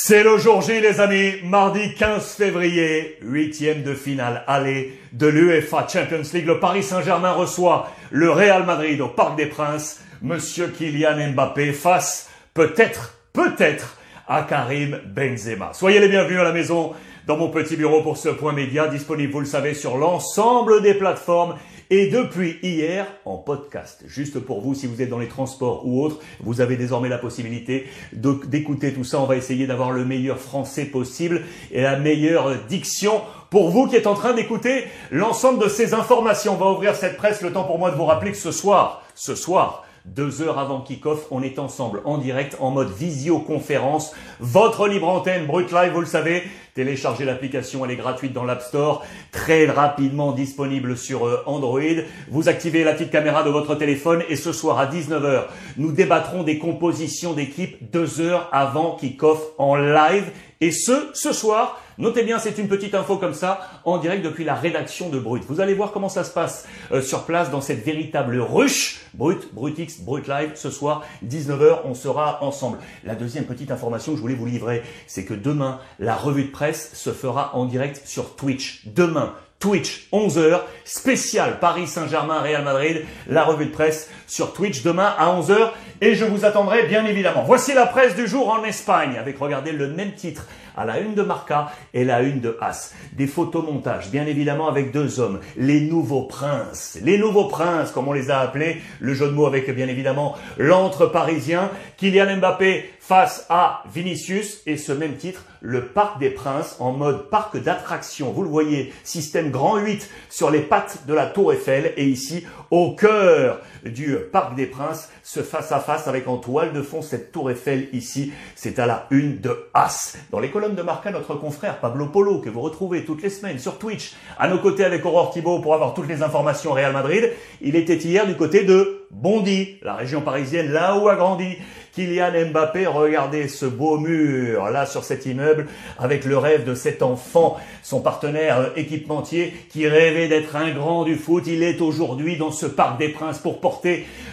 C'est le jour J, les amis. Mardi 15 février, huitième de finale aller de l'UEFA Champions League. Le Paris Saint-Germain reçoit le Real Madrid au Parc des Princes. Monsieur Kylian Mbappé face, peut-être, peut-être, à Karim Benzema. Soyez les bienvenus à la maison dans mon petit bureau pour ce point média disponible, vous le savez, sur l'ensemble des plateformes et depuis hier en podcast. Juste pour vous, si vous êtes dans les transports ou autres, vous avez désormais la possibilité d'écouter tout ça. On va essayer d'avoir le meilleur français possible et la meilleure diction pour vous qui êtes en train d'écouter l'ensemble de ces informations. On va ouvrir cette presse. Le temps pour moi de vous rappeler que ce soir, ce soir, deux heures avant kick-off, on est ensemble en direct en mode visioconférence. Votre libre antenne Brut Live, vous le savez. Téléchargez l'application, elle est gratuite dans l'App Store, très rapidement disponible sur euh, Android. Vous activez la petite caméra de votre téléphone et ce soir à 19h, nous débattrons des compositions d'équipe deux heures avant kick-off en live. Et ce, ce soir, Notez bien, c'est une petite info comme ça, en direct depuis la rédaction de Brut. Vous allez voir comment ça se passe euh, sur place dans cette véritable ruche. Brut, Brutix, Brut Live, ce soir, 19h, on sera ensemble. La deuxième petite information que je voulais vous livrer, c'est que demain, la revue de presse se fera en direct sur Twitch. Demain, Twitch, 11h, spécial Paris Saint-Germain, Real Madrid, la revue de presse sur Twitch demain à 11h et je vous attendrai bien évidemment. Voici la presse du jour en Espagne avec, regardez, le même titre à la une de Marca et la une de As. Des photomontages, bien évidemment, avec deux hommes, les nouveaux princes. Les nouveaux princes, comme on les a appelés, le jeu de mots avec, bien évidemment, l'entre parisien, Kylian Mbappé face à Vinicius et ce même titre, le Parc des Princes en mode parc d'attraction. Vous le voyez, système grand 8 sur les pattes de la Tour Eiffel et ici au cœur du Parc des Princes, ce face à face avec en toile de fond cette Tour Eiffel ici. C'est à la une de As. Dans les colonnes de Marca, notre confrère Pablo Polo que vous retrouvez toutes les semaines sur Twitch, à nos côtés avec Aurore Thibault pour avoir toutes les informations Real Madrid. Il était hier du côté de Bondy, la région parisienne, là où a grandi Kylian Mbappé, regardez ce beau mur là sur cet immeuble avec le rêve de cet enfant, son partenaire euh, équipementier qui rêvait d'être un grand du foot. Il est aujourd'hui dans ce Parc des Princes pour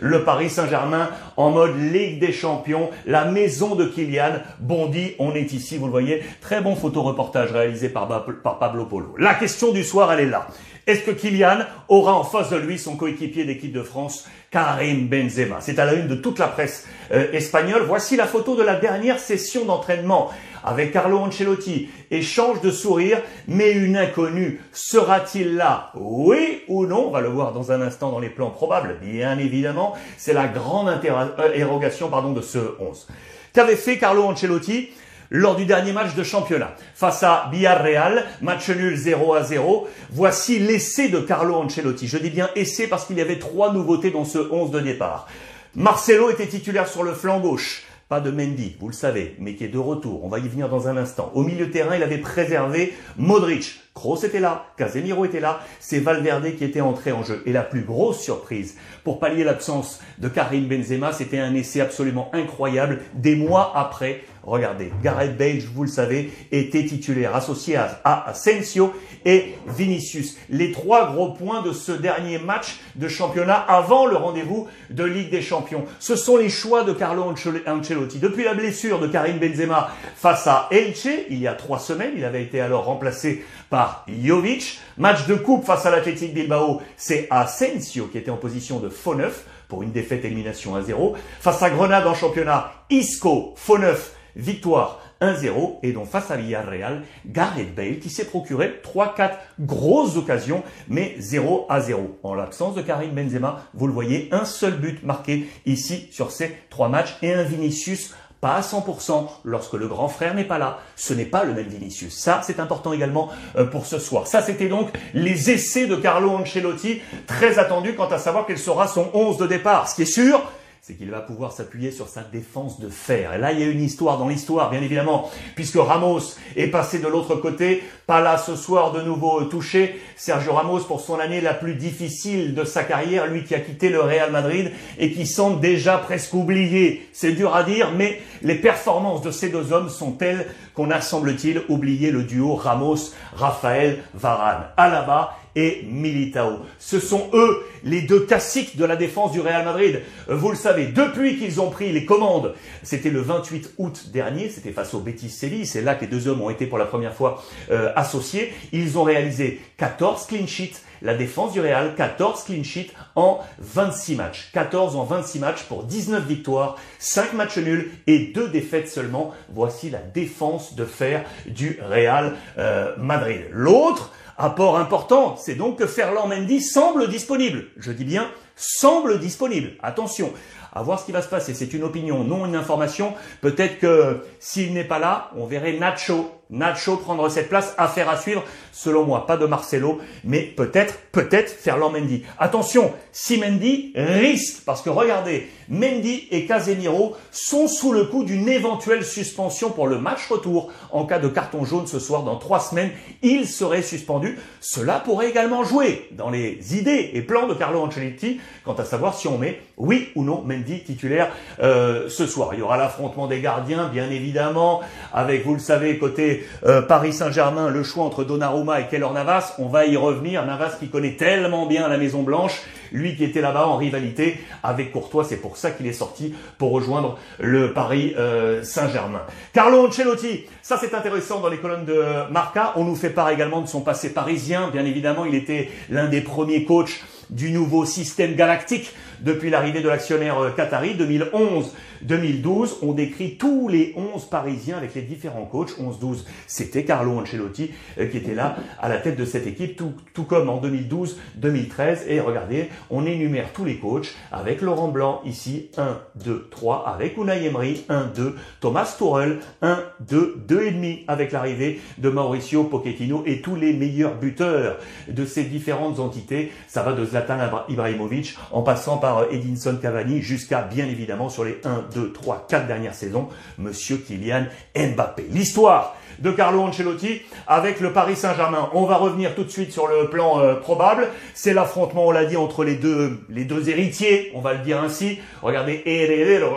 le Paris Saint-Germain en mode Ligue des Champions, la maison de Kylian. Bondy, on est ici, vous le voyez. Très bon photoreportage réalisé par, par Pablo Polo. La question du soir, elle est là. Est-ce que Kylian aura en face de lui son coéquipier d'équipe de France, Karim Benzema? C'est à la une de toute la presse euh, espagnole. Voici la photo de la dernière session d'entraînement avec Carlo Ancelotti. Échange de sourires, mais une inconnue. Sera-t-il là? Oui ou non? On va le voir dans un instant dans les plans probables, bien évidemment. C'est la grande interrogation pardon, de ce 11. Qu'avait fait Carlo Ancelotti lors du dernier match de championnat? Face à Villarreal, match nul 0 à 0. Voici l'essai de Carlo Ancelotti. Je dis bien essai parce qu'il y avait trois nouveautés dans ce 11 de départ. Marcelo était titulaire sur le flanc gauche. Pas de Mendy, vous le savez, mais qui est de retour. On va y venir dans un instant. Au milieu terrain, il avait préservé Modric. Kroos était là, Casemiro était là, c'est Valverde qui était entré en jeu. Et la plus grosse surprise, pour pallier l'absence de Karim Benzema, c'était un essai absolument incroyable des mois après Regardez, Gareth Bale, vous le savez, était titulaire associé à, Asensio et Vinicius. Les trois gros points de ce dernier match de championnat avant le rendez-vous de Ligue des Champions. Ce sont les choix de Carlo Ancelotti. Depuis la blessure de Karim Benzema face à Elche, il y a trois semaines, il avait été alors remplacé par Jovic. Match de coupe face à l'Athletic Bilbao, c'est Asensio qui était en position de faux neuf pour une défaite élimination à 0. Face à Grenade en championnat, Isco, faux neuf, victoire 1-0 et donc face à Villarreal, Gareth Bale qui s'est procuré 3-4 grosses occasions mais 0 à 0. En l'absence de Karim Benzema, vous le voyez, un seul but marqué ici sur ces trois matchs et un Vinicius pas à 100% lorsque le grand frère n'est pas là. Ce n'est pas le même Vinicius. Ça, c'est important également euh, pour ce soir. Ça, c'était donc les essais de Carlo Ancelotti, très attendu quant à savoir quel sera son 11 de départ. Ce qui est sûr, c'est qu'il va pouvoir s'appuyer sur sa défense de fer. Et là, il y a une histoire dans l'histoire, bien évidemment, puisque Ramos est passé de l'autre côté, pas là ce soir de nouveau touché. Sergio Ramos pour son année la plus difficile de sa carrière, lui qui a quitté le Real Madrid et qui semble déjà presque oublié. C'est dur à dire, mais Les performances de ces deux hommes sont telles qu'on a, semble-t-il, oublié le duo Ramos-Raphaël Varane. Alaba et Militao. Ce sont eux les deux classiques de la défense du Real Madrid. Vous le savez, depuis qu'ils ont pris les commandes, c'était le 28 août dernier, c'était face au Betis Séville, c'est là que les deux hommes ont été pour la première fois euh, associés. Ils ont réalisé 14 clean sheets, la défense du Real, 14 clean sheets en 26 matchs. 14 en 26 matchs pour 19 victoires, 5 matchs nuls et 2 défaites seulement. Voici la défense de fer du Real euh, Madrid. L'autre, Apport important, c'est donc que Ferland Mendy semble disponible. Je dis bien semble disponible. Attention, à voir ce qui va se passer. C'est une opinion, non une information. Peut-être que s'il n'est pas là, on verrait Nacho Nacho prendre cette place, affaire à suivre, selon moi, pas de Marcelo, mais peut-être, peut-être Ferland Mendy. Attention, si Mendy risque, parce que regardez, Mendy et Casemiro sont sous le coup d'une éventuelle suspension pour le match retour. En cas de carton jaune ce soir, dans trois semaines, ils seraient suspendus. Cela pourrait également jouer dans les idées et plans de Carlo Ancelotti quant à savoir si on met oui ou non Mendy titulaire euh, ce soir. Il y aura l'affrontement des gardiens, bien évidemment, avec, vous le savez, côté euh, Paris Saint-Germain, le choix entre Donnarumma et Keller Navas, on va y revenir. Navas qui connaît tellement bien la Maison Blanche, lui qui était là-bas en rivalité avec Courtois, c'est pour ça qu'il est sorti pour rejoindre le Paris euh, Saint-Germain. Carlo Ancelotti, ça c'est intéressant dans les colonnes de Marca. On nous fait part également de son passé parisien. Bien évidemment, il était l'un des premiers coachs du nouveau système galactique depuis l'arrivée de l'actionnaire euh, qatari 2011-2012. On décrit tous les 11 Parisiens avec les différents coachs. 11-12, c'était Carlo Ancelotti euh, qui était là à la tête de cette équipe, tout, comme en 2012-2013. Et regardez, on énumère tous les coachs avec Laurent Blanc ici, 1, 2, 3, avec Unai Emery, 1, 2, Thomas Tuchel, 1, 2, 2 et demi avec l'arrivée de Mauricio Pochettino et tous les meilleurs buteurs de ces différentes entités. Ça va de Zlatan Ibrahimovic en passant par euh, Edinson Cavani jusqu'à bien évidemment sur les 1, 2, 3, 4 dernières saisons, Monsieur Kylian Mbappé. L'histoire de Carlo Ancelotti avec le Paris Saint-Germain. On va revenir tout de suite sur le plan euh, probable. C'est l'affrontement, on l'a dit, entre les deux, les deux héritiers, on va le dire ainsi. Regardez,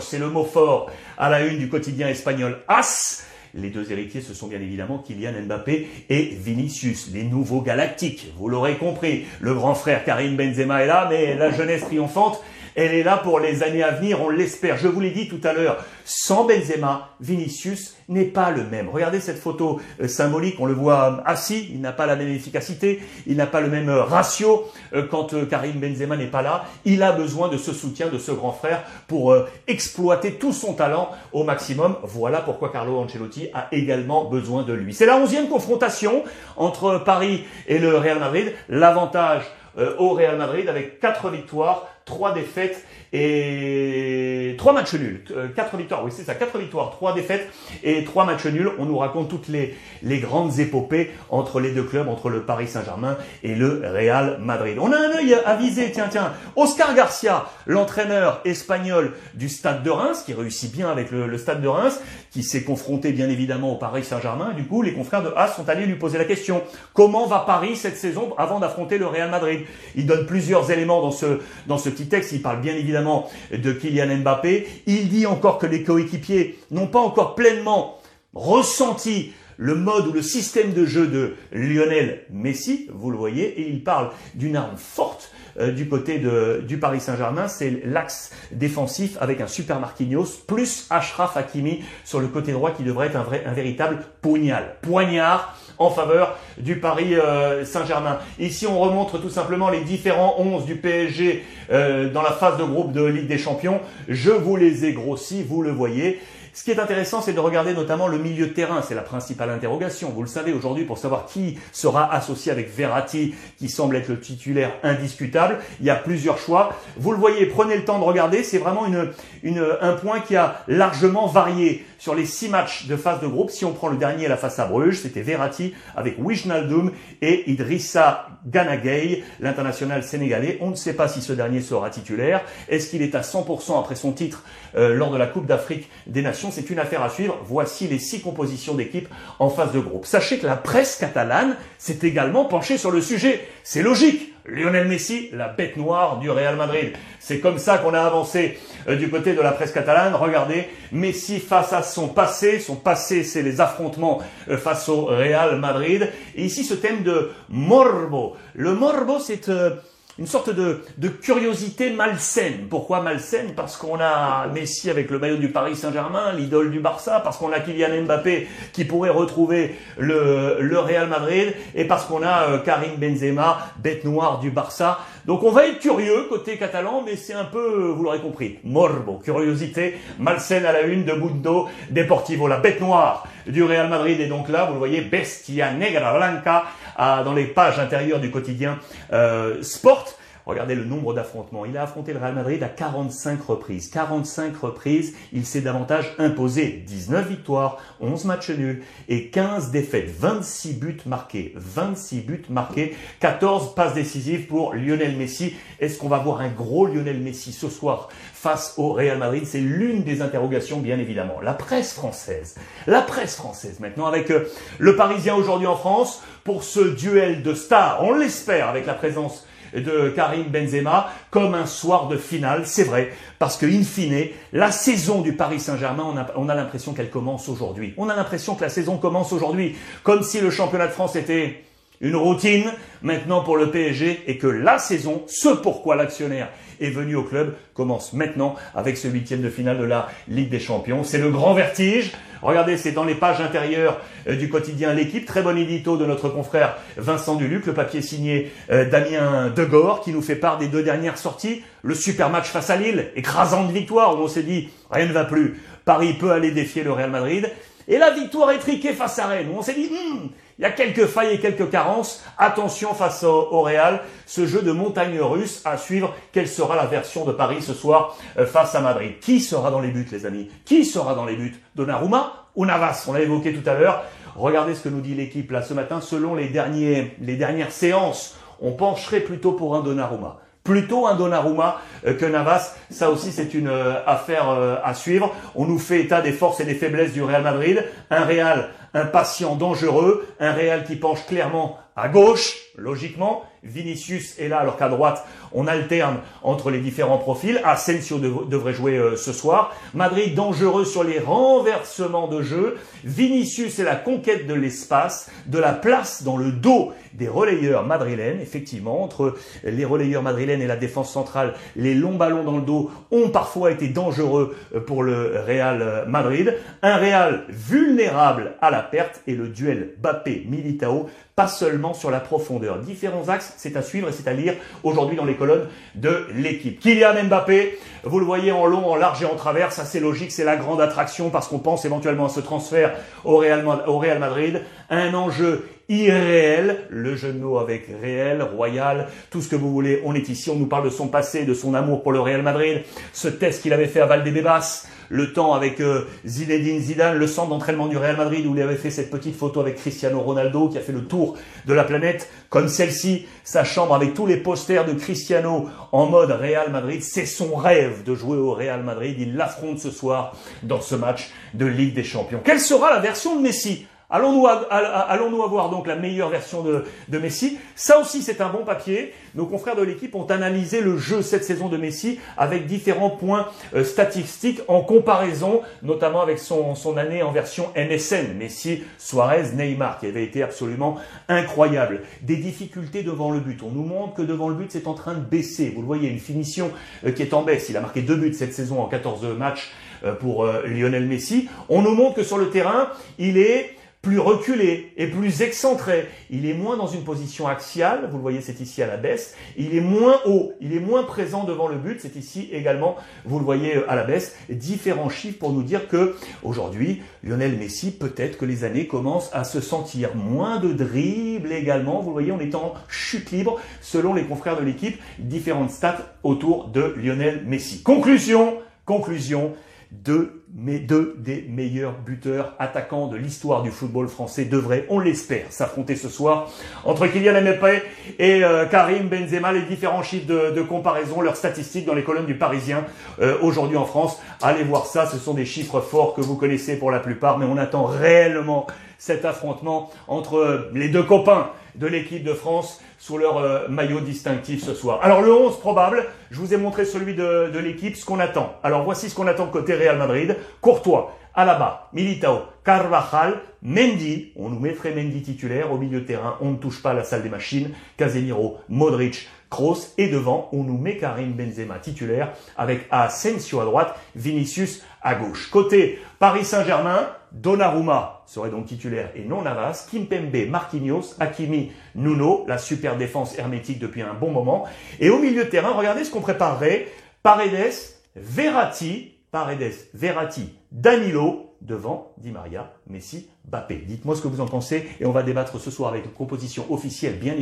c'est le mot fort à la une du quotidien espagnol AS. Les deux héritiers, ce sont bien évidemment Kylian Mbappé et Vinicius, les nouveaux galactiques. Vous l'aurez compris, le grand frère Karim Benzema est là, mais la jeunesse triomphante elle est là pour les années à venir, on l'espère. Je vous l'ai dit tout à l'heure, sans Benzema, Vinicius n'est pas le même. Regardez cette photo euh, symbolique, on le voit euh, assis, il n'a pas la même efficacité, il n'a pas le même euh, ratio quand Karim Benzema n'est pas là. Il a besoin de ce soutien de ce grand frère pour exploiter tout son talent au maximum. Voilà pourquoi Carlo Ancelotti a également besoin de lui. C'est la onzième confrontation entre Paris et le Real Madrid. L'avantage au Real Madrid avec quatre victoires, trois défaites et trois matchs nuls. Euh, quatre victoires, oui c'est ça, quatre victoires, trois défaites et trois matchs nuls. On nous raconte toutes les, les grandes épopées entre les deux clubs, entre le Paris Saint-Germain et le Real Madrid. On a un œil avisé, tiens, tiens. Oscar Garcia, l'entraîneur espagnol du Stade de Reims, qui réussit bien avec le, Stade de Reims, qui s'est confronté bien évidemment au Paris Saint-Germain. Du coup, les confrères de Haas sont allés lui poser la question. Comment va Paris cette saison avant d'affronter le Real Madrid? Il donne plusieurs éléments dans ce, dans ce petit texte. Il parle bien évidemment de Kylian Mbappé. Il dit encore que les coéquipiers n'ont pas encore pleinement ressenti le mode ou le système de jeu de Lionel Messi, vous le voyez, et il parle d'une arme forte euh, du côté de, du Paris Saint-Germain, c'est l'axe défensif avec un super Marquinhos plus Ashraf Hakimi sur le côté droit qui devrait être un, un véritable poignal. Poignard en faveur du Paris euh, Saint-Germain. Ici, on remontre tout simplement les différents 11 du PSG euh, dans la phase de groupe de Ligue des Champions. Je vous les ai grossis, vous le voyez. Ce qui est intéressant, c'est de regarder notamment le milieu de terrain. C'est la principale interrogation. Vous le savez aujourd'hui pour savoir qui sera associé avec Verratti, qui semble être le titulaire indiscutable. Il y a plusieurs choix. Vous le voyez, prenez le temps de regarder. C'est vraiment un point qui a largement varié sur les six matchs de phase de groupe. Si on prend le dernier, la face à Bruges, c'était Verratti avec Wijnaldum et Idrissa Ganagay, l'international sénégalais. On ne sait pas si ce dernier sera titulaire. Est-ce qu'il est à 100% après son titre euh, lors de la Coupe d'Afrique des Nations? C'est une affaire à suivre. Voici les six compositions d'équipe en phase de groupe. Sachez que la presse catalane s'est également penchée sur le sujet. C'est logique. Lionel Messi, la bête noire du Real Madrid. C'est comme ça qu'on a avancé euh, du côté de la presse catalane. Regardez, Messi face à son passé. Son passé, c'est les affrontements euh, face au Real Madrid. Ici, ce thème de morbo. Le morbo, c'est... Euh, une sorte de, de, curiosité malsaine. Pourquoi malsaine? Parce qu'on a Messi avec le maillot du Paris Saint-Germain, l'idole du Barça, parce qu'on a Kylian Mbappé qui pourrait retrouver le, Real Madrid, et parce qu'on a euh, Karim Benzema, bête noire du Barça. Donc on va être curieux côté catalan, mais c'est un peu, vous l'aurez compris, morbo, curiosité malsaine à la une de Mundo Deportivo, la bête noire du Real Madrid. Et donc là, vous le voyez, Bestia Negra Blanca dans les pages intérieures du quotidien euh, Sport. Regardez le nombre d'affrontements. Il a affronté le Real Madrid à 45 reprises. 45 reprises, il s'est davantage imposé. 19 victoires, 11 matchs nuls et 15 défaites. 26 buts marqués. 26 buts marqués. 14 passes décisives pour Lionel Messi. Est-ce qu'on va voir un gros Lionel Messi ce soir face au Real Madrid? C'est l'une des interrogations, bien évidemment. La presse française. La presse française maintenant avec euh, le Parisien aujourd'hui en France pour ce duel de stars. On l'espère avec la présence de Karim Benzema comme un soir de finale, c'est vrai, parce que in fine, la saison du Paris Saint-Germain, on a, on a l'impression qu'elle commence aujourd'hui. On a l'impression que la saison commence aujourd'hui, comme si le championnat de France était une routine maintenant pour le PSG et que la saison, ce pourquoi l'actionnaire est venu au club, commence maintenant avec ce huitième de finale de la Ligue des Champions. C'est le grand vertige. Regardez, c'est dans les pages intérieures euh, du quotidien L'équipe. Très bon édito de notre confrère Vincent Duluc. Le papier signé euh, Damien Degore qui nous fait part des deux dernières sorties. Le super match face à Lille, écrasante victoire où on s'est dit rien ne va plus. Paris peut aller défier le Real Madrid. Et la victoire étriquée face à Rennes où on s'est dit hmm, il y a quelques failles et quelques carences. Attention face au, Real, ce jeu de montagne russe à suivre. Quelle sera la version de Paris ce soir euh, face à Madrid? Qui sera dans les buts, les amis? Qui sera dans les buts? Donnarumma ou Navas? On l'a évoqué tout à l'heure. Regardez ce que nous dit l'équipe là ce matin. Selon les, derniers, les dernières séances, on pencherait plutôt pour un Donnarumma plutôt un Donnarumma que Navas. Ça aussi, c'est une euh, affaire à suivre. On nous fait état des forces et des faiblesses du Real Madrid. Un Real un patient dangereux, un Real qui penche clairement à gauche, logiquement. Vinicius est là alors qu'à droite, on alterne entre les différents profils. Asensio devrait jouer euh, ce soir. Madrid dangereux sur les renversements de jeu. Vinicius est la conquête de l'espace, de la place dans le dos des relayeurs madrilènes. Effectivement, entre les relayeurs madrilènes et la défense centrale, les longs ballons dans le dos ont parfois été dangereux euh, pour le Real euh, Madrid. Un Real vulnérable à la perte et le duel Bappé-Militao pas seulement sur la profondeur. Différents axes, c'est à suivre et c'est à lire aujourd'hui dans les colonnes de l'équipe. Kylian Mbappé, vous le voyez en long, en large et en travers, ça c'est logique, c'est la grande attraction parce qu'on pense éventuellement à ce transfert au Real, au Real Madrid. Un enjeu irréel, le genou avec réel, royal, tout ce que vous voulez, on est ici, on nous parle de son passé, de son amour pour le Real Madrid, ce test qu'il avait fait à Valdebebas, le temps avec euh, Zinedine Zidane, le centre d'entraînement du Real Madrid où il avait fait cette petite photo avec Cristiano Ronaldo qui a fait le tour de la planète, comme celle-ci, sa chambre avec tous les posters de Cristiano en mode Real Madrid, c'est son rêve de jouer au Real Madrid, il l'affronte ce soir dans ce match de Ligue des Champions. Quelle sera la version de Messi? Allons-nous allons avoir donc la meilleure version de, de Messi? Ça aussi, c'est un bon papier. Nos confrères de l'équipe ont analysé le jeu cette saison de Messi avec différents points euh, statistiques en comparaison, notamment avec son, son année en version MSN, Messi, Suarez, Neymar, qui avait été absolument incroyable. Des difficultés devant le but. On nous montre que devant le but, c'est en train de baisser. Vous le voyez, une finition euh, qui est en baisse. Il a marqué deux buts cette saison en 14 matchs euh, pour Lionel Messi. On nous montre que sur le terrain, il est plus reculé et plus excentré. Il est moins dans une position axiale, vous le voyez, c'est ici à la baisse. Il est moins haut, il est moins présent devant le but, c'est ici également, vous le voyez à la baisse. Différents chiffres pour nous dire que aujourd'hui, Lionel Messi, peut-être que les années commencent à se sentir moins de dribble également. Vous le voyez, on est en chute libre selon les confrères de l'équipe. Différentes stats autour de Lionel Messi. Conclusion, conclusion de mais deux des meilleurs buteurs attaquants de l'histoire du football français devraient, on l'espère, s'affronter ce soir entre Kylian Mbappé et euh, Karim Benzema. Les différents chiffres de, comparaison, leurs statistiques dans les colonnes du Parisien euh, aujourd'hui en France. Allez voir ça, ce sont des chiffres forts que vous connaissez pour la plupart, mais on attend réellement cet affrontement entre les deux copains de l'équipe de France sous leur euh, maillot distinctif ce soir. Alors le 11 probable, je vous ai montré celui de, l'équipe, ce qu'on attend. Alors voici ce qu'on attend côté Real Madrid. Courtois, Alaba, Militao, Carvajal, Mendy, on nous mettrait Mendy titulaire au milieu de terrain, on ne touche pas la salle des machines, Casemiro, Modric, Kroos et devant, on nous met Karim Benzema titulaire avec Asensio à droite, Vinicius à gauche. Côté Paris Saint-Germain, Donnarumma serait donc titulaire et non Navas, Kimpembe, Marquinhos, Hakimi, Nuno, la super défense hermétique depuis un bon moment. Et au milieu de terrain, regardez ce qu'on préparerait, Paredes, Verratti, Paredes, Verratti, Danilo, devant Di Maria, Messi, Bappé. Dites-moi ce que vous en pensez et on va débattre ce soir avec une composition officielle, bien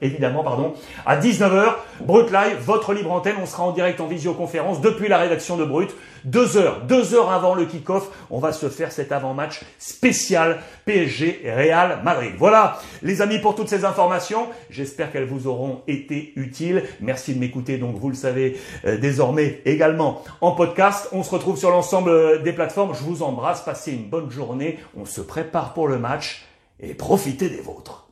évidemment, pardon, à 19h. Brut Live, votre libre antenne, on sera en direct en visioconférence depuis la rédaction de Brut. Deux heures, deux heures avant le kick-off, on va se faire cet avant-match spécial PSG Real Madrid. Voilà, les amis, pour toutes ces informations. J'espère qu'elles vous auront été utiles. Merci de m'écouter, donc vous le savez euh, désormais également en podcast. On se retrouve sur l'ensemble euh, des plateformes. Vous embrasse, passez une bonne journée. On se prépare pour le match et profitez des vôtres.